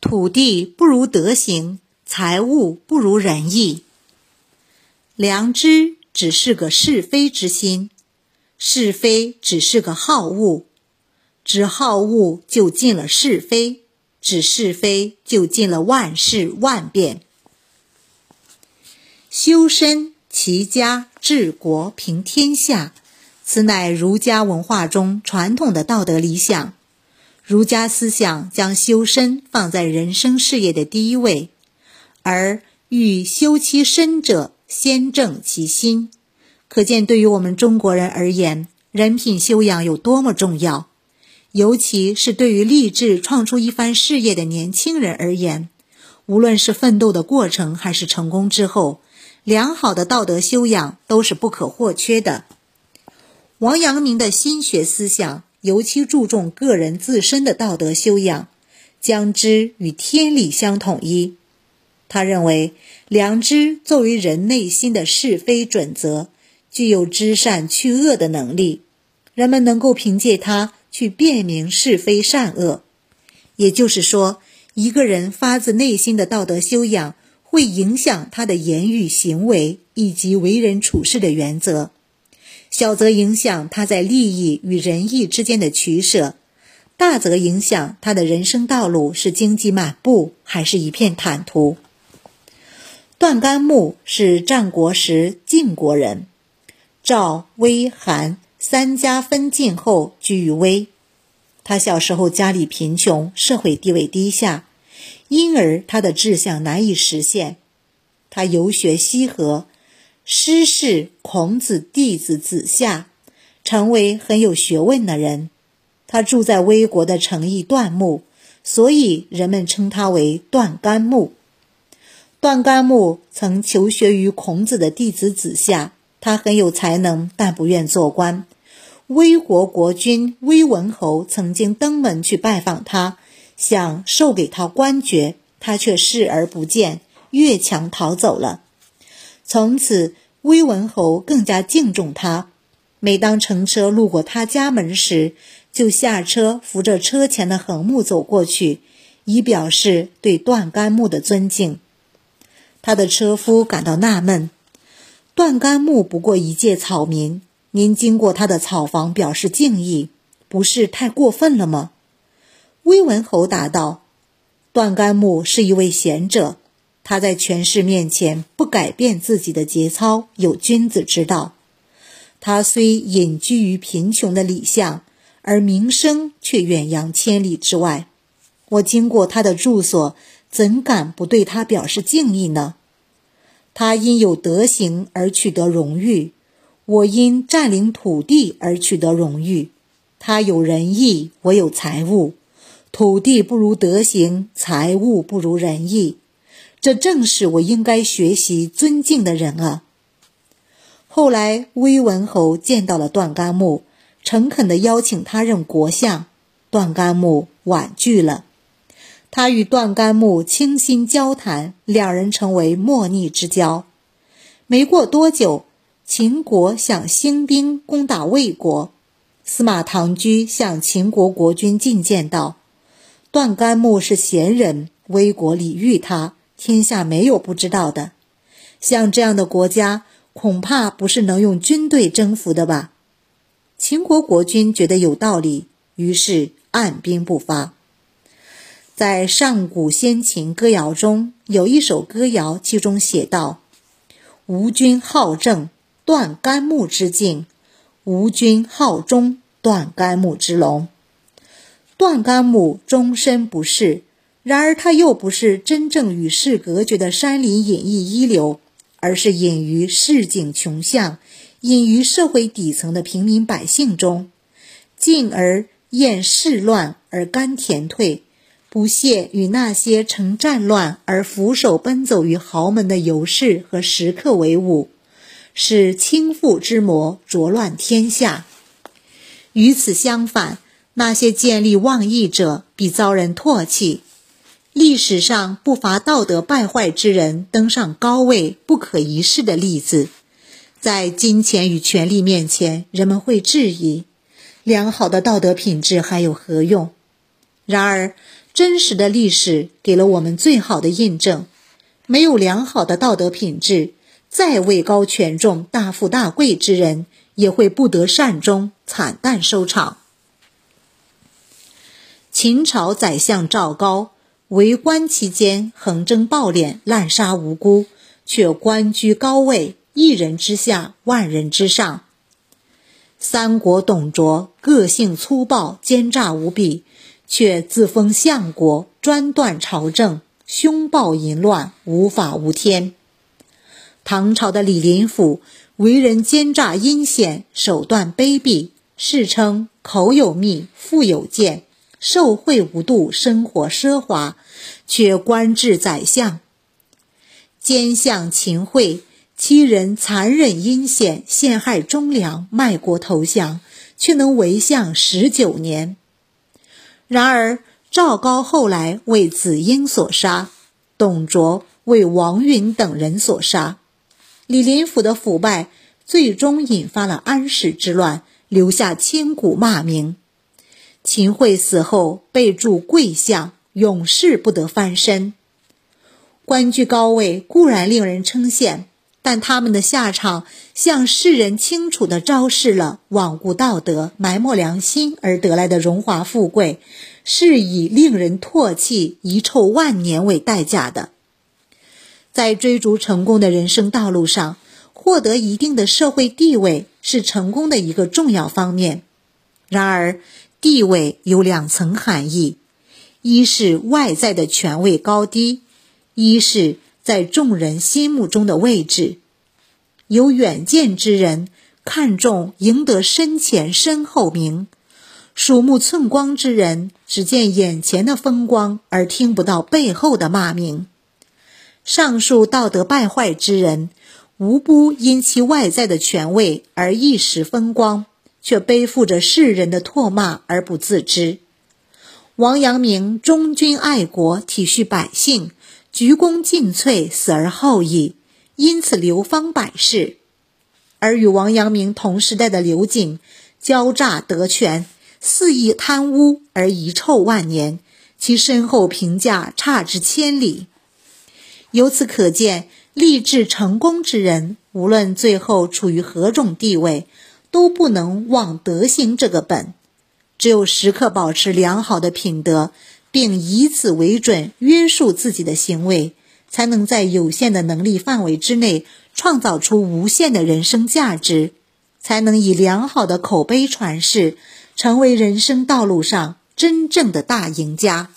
土地不如德行，财物不如仁义。良知只是个是非之心，是非只是个好恶，只好恶就进了是非，只是非就进了万事万变。修身、齐家、治国、平天下，此乃儒家文化中传统的道德理想。儒家思想将修身放在人生事业的第一位，而欲修其身者，先正其心。可见，对于我们中国人而言，人品修养有多么重要。尤其是对于立志创出一番事业的年轻人而言，无论是奋斗的过程，还是成功之后，良好的道德修养都是不可或缺的。王阳明的心学思想。尤其注重个人自身的道德修养，将之与天理相统一。他认为，良知作为人内心的是非准则，具有知善去恶的能力。人们能够凭借它去辨明是非善恶。也就是说，一个人发自内心的道德修养，会影响他的言语行为以及为人处事的原则。小则影响他在利益与仁义之间的取舍，大则影响他的人生道路是荆棘满布还是一片坦途。段干木是战国时晋国人，赵、魏、韩三家分晋后居于魏。他小时候家里贫穷，社会地位低下，因而他的志向难以实现。他游学西河。师事孔子弟子子夏，成为很有学问的人。他住在魏国的城邑段木，所以人们称他为段干木。段干木曾求学于孔子的弟子子夏，他很有才能，但不愿做官。魏国国君魏文侯曾经登门去拜访他，想授给他官爵，他却视而不见，越墙逃走了。从此，威文侯更加敬重他。每当乘车路过他家门时，就下车扶着车前的横木走过去，以表示对段干木的尊敬。他的车夫感到纳闷：段干木不过一介草民，您经过他的草房表示敬意，不是太过分了吗？威文侯答道：“段干木是一位贤者。”他在权势面前不改变自己的节操，有君子之道。他虽隐居于贫穷的里巷，而名声却远扬千里之外。我经过他的住所，怎敢不对他表示敬意呢？他因有德行而取得荣誉，我因占领土地而取得荣誉。他有仁义，我有财物。土地不如德行，财物不如仁义。这正是我应该学习尊敬的人啊！后来，威文侯见到了段干木，诚恳地邀请他任国相，段干木婉拒了。他与段干木倾心交谈，两人成为莫逆之交。没过多久，秦国想兴兵攻打魏国，司马唐居向秦国国君进谏道：“段干木是贤人，魏国礼遇他。”天下没有不知道的，像这样的国家，恐怕不是能用军队征服的吧？秦国国君觉得有道理，于是按兵不发。在上古先秦歌谣中，有一首歌谣，其中写道：“吴君好政，断干木之境；吴君好忠，断干木之龙。断干木终身不仕。”然而，他又不是真正与世隔绝的山林隐逸一流，而是隐于市井穷巷、隐于社会底层的平民百姓中，进而厌世乱而甘甜退，不屑与那些乘战乱而俯首奔走于豪门的游士和食客为伍，使倾覆之魔浊乱天下。与此相反，那些见利忘义者必遭人唾弃。历史上不乏道德败坏之人登上高位不可一世的例子，在金钱与权力面前，人们会质疑：良好的道德品质还有何用？然而，真实的历史给了我们最好的印证。没有良好的道德品质，再位高权重、大富大贵之人，也会不得善终，惨淡收场。秦朝宰相赵高为官期间，横征暴敛，滥杀无辜，却官居高位，一人之下，万人之上。三国董卓个性粗暴，奸诈无比，却自封相国，专断朝政。凶暴淫乱，无法无天。唐朝的李林甫为人奸诈阴险，手段卑鄙，世称口有蜜，腹有剑，受贿无度，生活奢华，却官至宰相。奸相秦桧欺人残忍阴险，陷害忠良，卖国投降，却能为相十九年。然而。赵高后来为子婴所杀，董卓为王允等人所杀，李林甫的腐败最终引发了安史之乱，留下千古骂名。秦桧死后被铸贵相，永世不得翻身。官居高位固然令人称羡。但他们的下场，向世人清楚地昭示了罔顾道德、埋没良心而得来的荣华富贵，是以令人唾弃、遗臭万年为代价的。在追逐成功的人生道路上，获得一定的社会地位是成功的一个重要方面。然而，地位有两层含义：一是外在的权位高低，一是。在众人心目中的位置，有远见之人看重赢得身前身后名；鼠目寸光之人只见眼前的风光，而听不到背后的骂名。上述道德败坏之人，无不因其外在的权位而一时风光，却背负着世人的唾骂而不自知。王阳明忠君爱国，体恤百姓。鞠躬尽瘁，死而后已，因此流芳百世。而与王阳明同时代的刘瑾，骄诈得权，肆意贪污而遗臭万年，其身后评价差之千里。由此可见，立志成功之人，无论最后处于何种地位，都不能忘德行这个本。只有时刻保持良好的品德。并以此为准约束自己的行为，才能在有限的能力范围之内创造出无限的人生价值，才能以良好的口碑传世，成为人生道路上真正的大赢家。